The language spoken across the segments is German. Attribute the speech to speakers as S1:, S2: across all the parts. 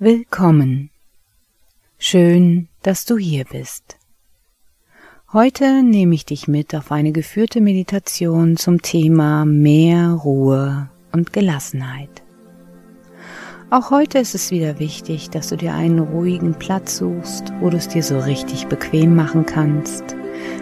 S1: Willkommen. Schön, dass du hier bist. Heute nehme ich dich mit auf eine geführte Meditation zum Thema mehr Ruhe und Gelassenheit. Auch heute ist es wieder wichtig, dass du dir einen ruhigen Platz suchst, wo du es dir so richtig bequem machen kannst,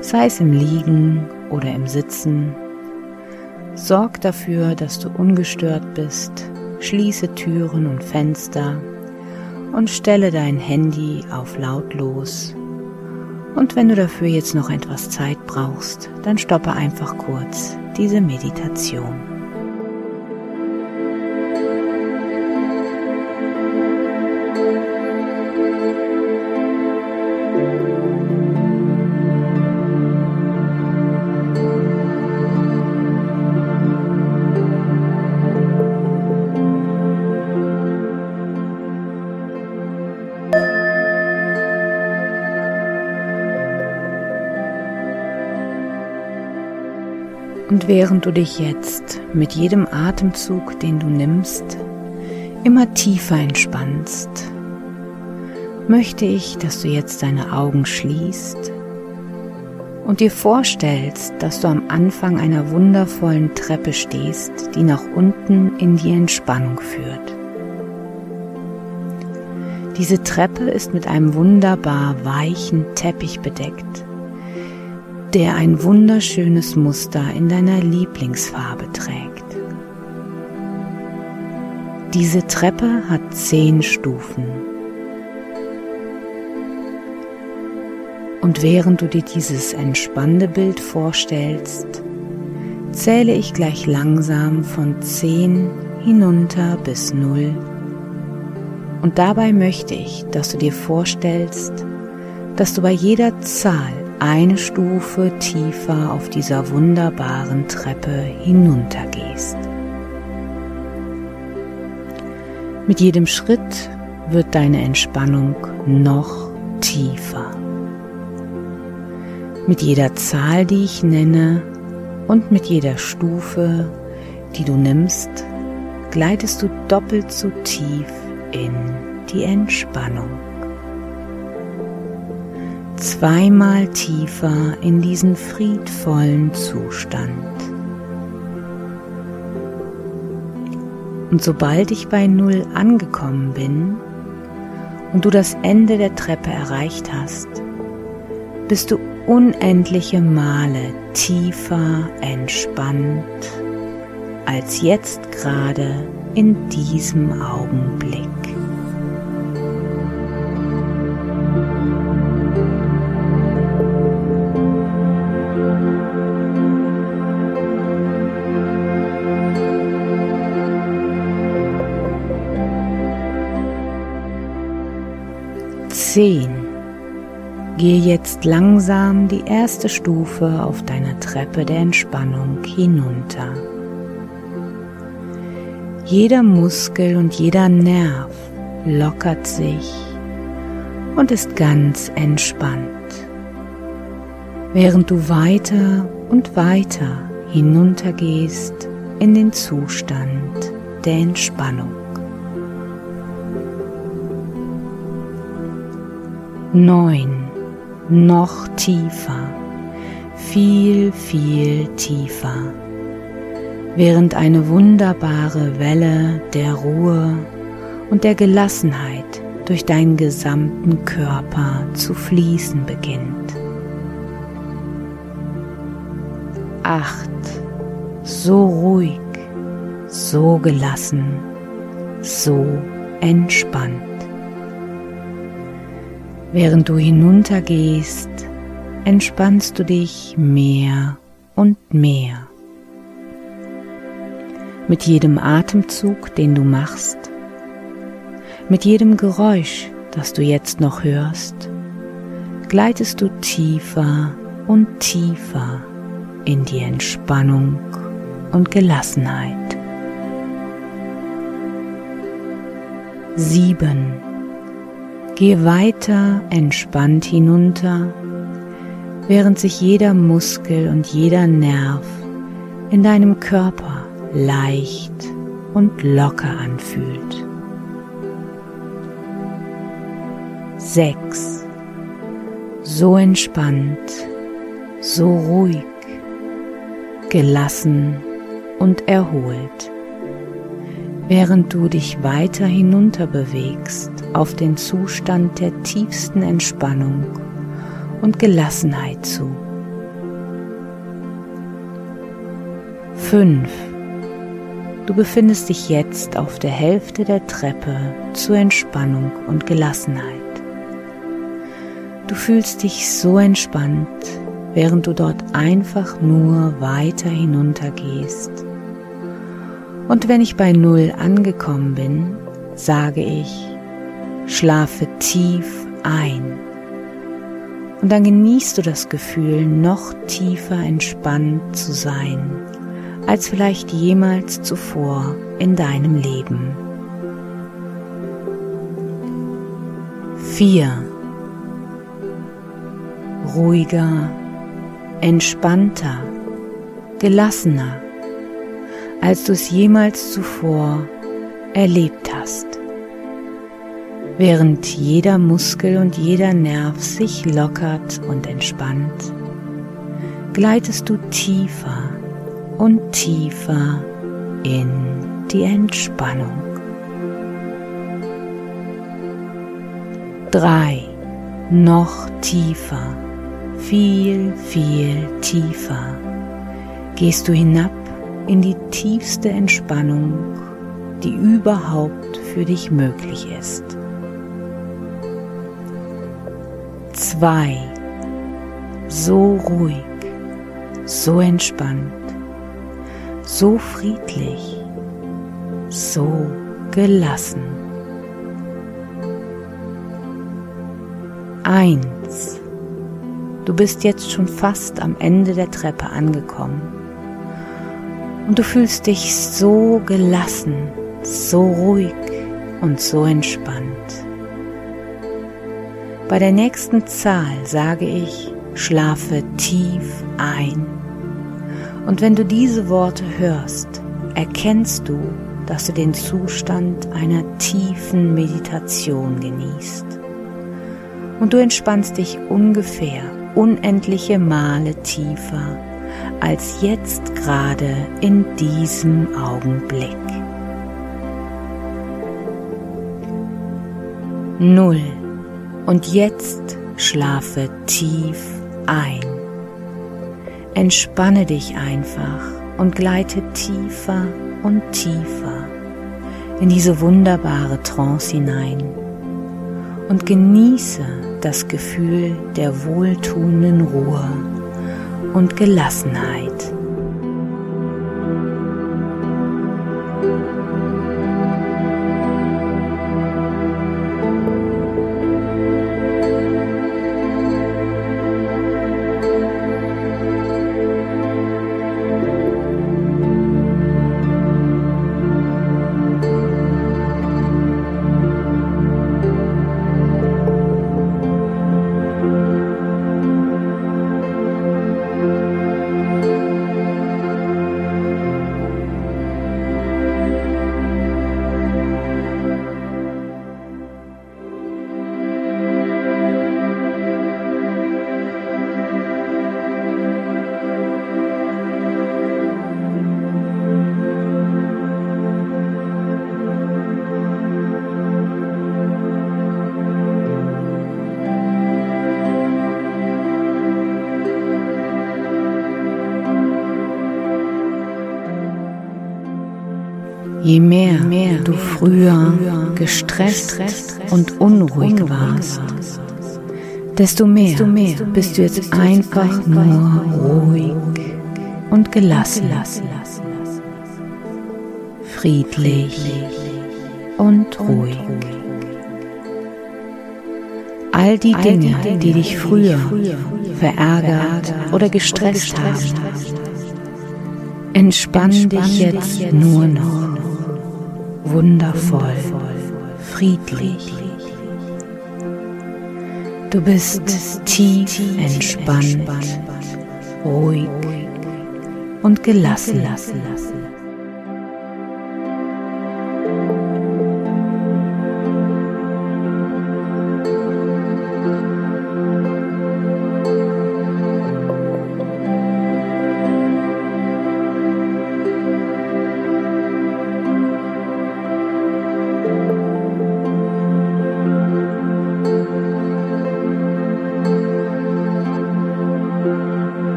S1: sei es im Liegen oder im Sitzen. Sorg dafür, dass du ungestört bist, schließe Türen und Fenster und stelle dein Handy auf lautlos. Und wenn du dafür jetzt noch etwas Zeit brauchst, dann stoppe einfach kurz diese Meditation. Während du dich jetzt mit jedem Atemzug, den du nimmst, immer tiefer entspannst, möchte ich, dass du jetzt deine Augen schließt und dir vorstellst, dass du am Anfang einer wundervollen Treppe stehst, die nach unten in die Entspannung führt. Diese Treppe ist mit einem wunderbar weichen Teppich bedeckt der ein wunderschönes Muster in deiner Lieblingsfarbe trägt. Diese Treppe hat zehn Stufen. Und während du dir dieses entspannende Bild vorstellst, zähle ich gleich langsam von zehn hinunter bis null. Und dabei möchte ich, dass du dir vorstellst, dass du bei jeder Zahl eine Stufe tiefer auf dieser wunderbaren Treppe hinuntergehst. Mit jedem Schritt wird deine Entspannung noch tiefer. Mit jeder Zahl, die ich nenne und mit jeder Stufe, die du nimmst, gleitest du doppelt so tief in die Entspannung zweimal tiefer in diesen friedvollen Zustand. Und sobald ich bei Null angekommen bin und du das Ende der Treppe erreicht hast, bist du unendliche Male tiefer entspannt als jetzt gerade in diesem Augenblick. Zehn. Gehe jetzt langsam die erste Stufe auf deiner Treppe der Entspannung hinunter. Jeder Muskel und jeder Nerv lockert sich und ist ganz entspannt, während du weiter und weiter hinuntergehst in den Zustand der Entspannung. Neun, noch tiefer, viel, viel tiefer, während eine wunderbare Welle der Ruhe und der Gelassenheit durch deinen gesamten Körper zu fließen beginnt. Acht, so ruhig, so gelassen, so entspannt. Während du hinuntergehst, entspannst du dich mehr und mehr. Mit jedem Atemzug, den du machst, mit jedem Geräusch, das du jetzt noch hörst, gleitest du tiefer und tiefer in die Entspannung und Gehe weiter entspannt hinunter, während sich jeder Muskel und jeder Nerv in deinem Körper leicht und locker anfühlt. 6. So entspannt, so ruhig, gelassen und erholt, während du dich weiter hinunter bewegst auf den Zustand der tiefsten Entspannung und Gelassenheit zu. 5. Du befindest dich jetzt auf der Hälfte der Treppe zur Entspannung und Gelassenheit. Du fühlst dich so entspannt, während du dort einfach nur weiter hinunter gehst. Und wenn ich bei Null angekommen bin, sage ich, schlafe tief ein. Und dann genießt du das Gefühl, noch tiefer entspannt zu sein, als vielleicht jemals zuvor in deinem Leben. 4. Ruhiger, entspannter, gelassener, als du es jemals zuvor erlebt hast. Während jeder Muskel und jeder Nerv sich lockert und entspannt, gleitest du tiefer und tiefer in die Entspannung. 3. Noch tiefer viel, viel tiefer gehst du hinab in die tiefste Entspannung, die überhaupt für dich möglich ist. 2. So ruhig, so entspannt, so friedlich, so gelassen. 1. Du bist jetzt schon fast am Ende der Treppe angekommen. Und du fühlst dich so gelassen, so ruhig und so entspannt. Bei der nächsten Zahl sage ich, schlafe tief ein. Und wenn du diese Worte hörst, erkennst du, dass du den Zustand einer tiefen Meditation genießt. Und du entspannst dich ungefähr unendliche Male tiefer als jetzt gerade in diesem Augenblick. Null. Und jetzt schlafe tief ein. Entspanne dich einfach und gleite tiefer und tiefer in diese wunderbare Trance hinein und genieße das Gefühl der wohltuenden Ruhe und Gelassenheit. Je mehr, du früher gestresst und unruhig warst, desto mehr bist du jetzt einfach nur ruhig und gelassen, friedlich und ruhig. All die Dinge, die dich früher verärgert oder gestresst haben, entspann dich jetzt nur noch wundervoll, friedlich Du bist tief entspannt, ruhig und gelassen. Du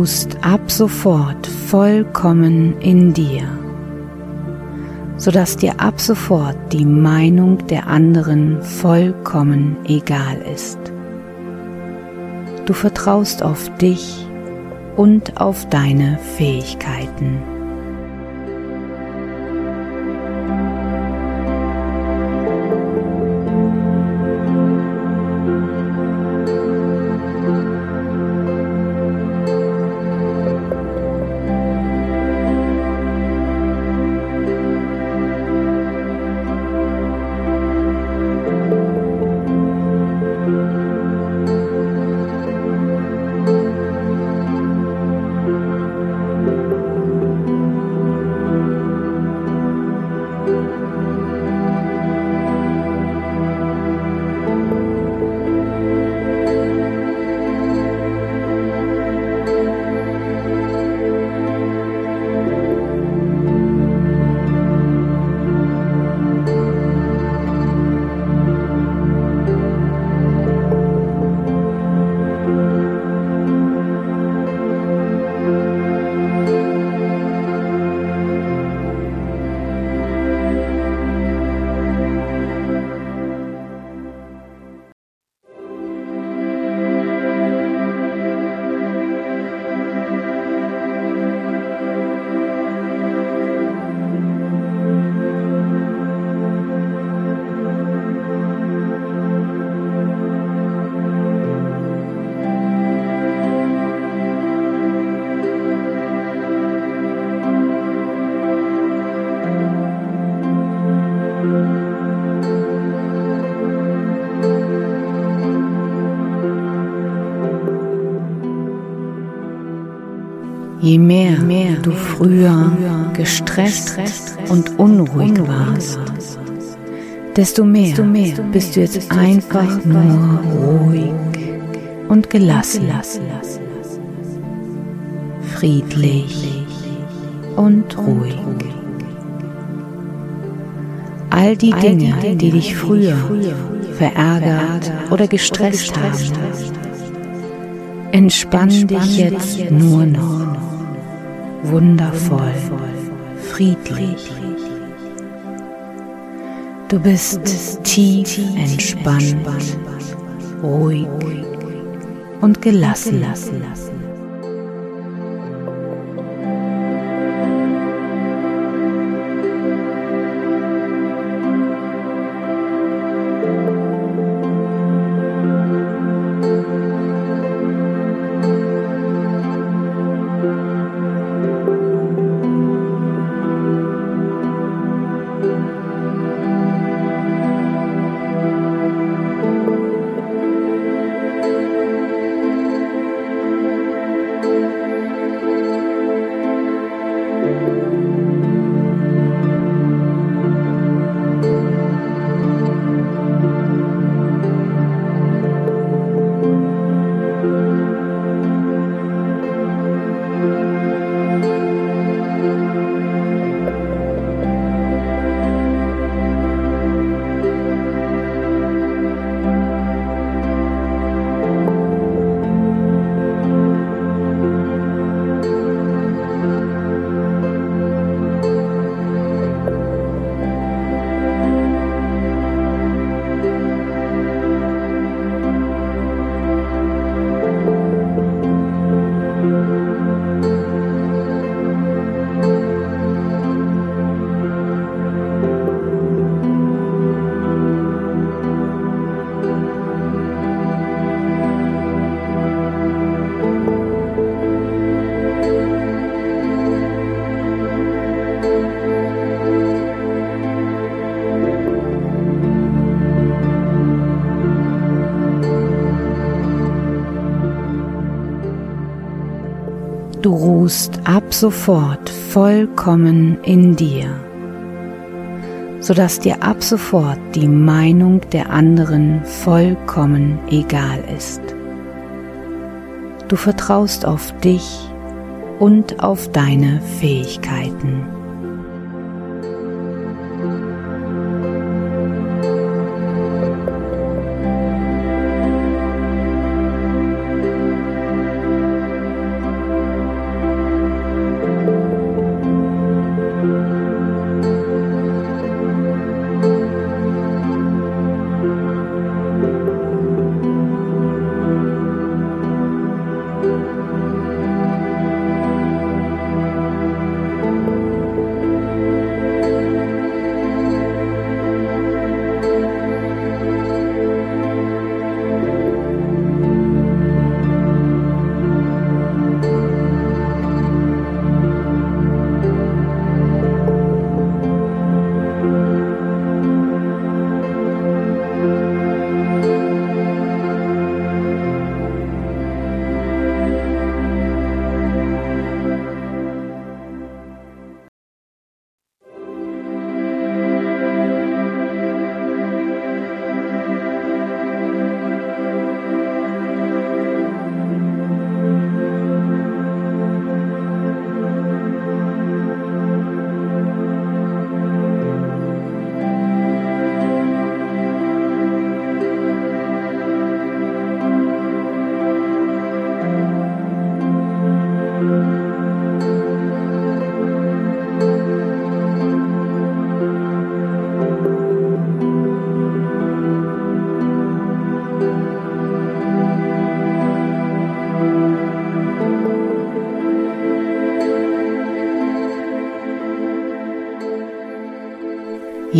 S1: ruhst ab sofort vollkommen in dir, sodass dir ab sofort die Meinung der anderen vollkommen egal ist. Du vertraust auf dich und auf deine Fähigkeiten. Je mehr, mehr du früher gestresst und unruhig warst, desto mehr bist du jetzt einfach nur ruhig und gelassen, friedlich und ruhig. All die Dinge, die dich früher verärgert oder gestresst haben, entspann dich jetzt nur noch wundervoll, friedlich. Du bist tief entspannt, ruhig und gelassen. Du ruhst ab sofort vollkommen in dir, sodass dir ab sofort die Meinung der anderen vollkommen egal ist. Du vertraust auf dich und auf deine Fähigkeiten.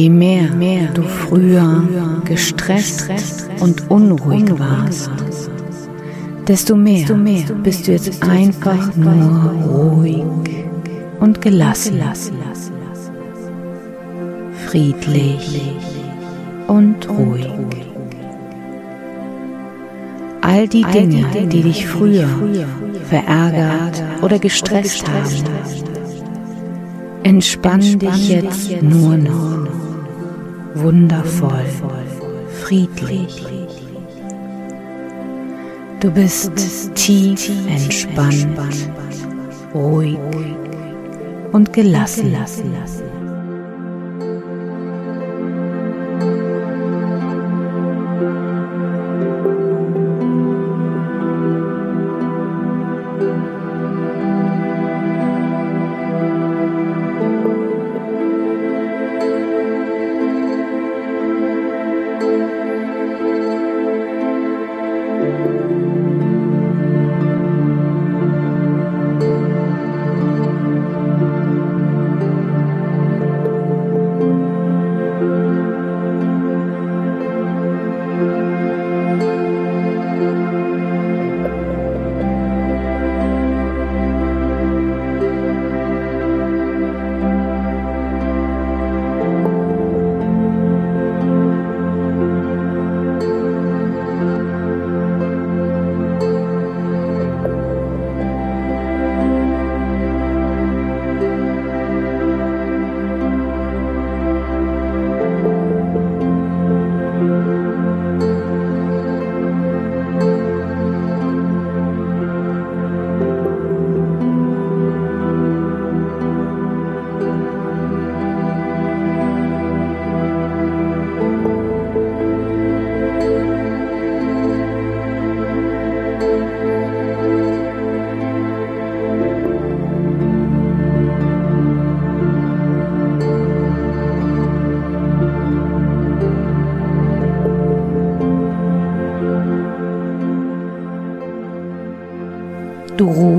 S1: Je mehr, mehr du früher gestresst und unruhig warst, desto mehr bist du jetzt einfach nur ruhig und gelassen, friedlich und ruhig. All die Dinge, die dich früher verärgert oder gestresst haben, entspann dich jetzt nur noch wundervoll, friedlich. Du bist tief entspannt, ruhig und gelassen. Du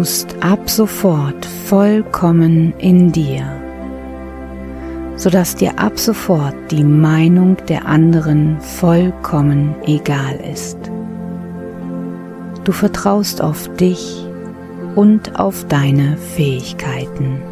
S1: ruhst ab sofort vollkommen in dir, sodass dir ab sofort die Meinung der anderen vollkommen egal ist. Du vertraust auf dich und auf deine Fähigkeiten.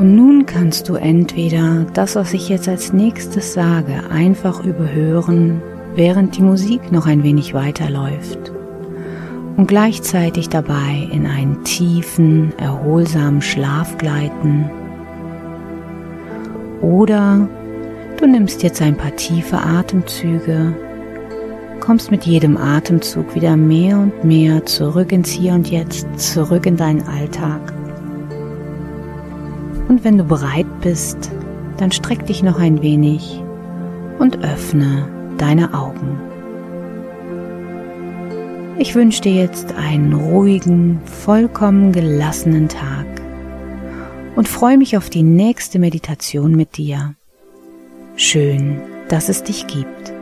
S1: Und nun kannst du entweder das, was ich jetzt als nächstes sage, einfach überhören, während die Musik noch ein wenig weiterläuft und gleichzeitig dabei in einen tiefen, erholsamen Schlaf gleiten. Oder du nimmst jetzt ein paar tiefe Atemzüge, kommst mit jedem Atemzug wieder mehr und mehr zurück ins Hier und Jetzt, zurück in deinen Alltag. Und wenn du bereit bist, dann streck dich noch ein wenig und öffne deine Augen. Ich wünsche dir jetzt einen ruhigen, vollkommen gelassenen Tag und freue mich auf die nächste Meditation mit dir. Schön, dass es dich gibt.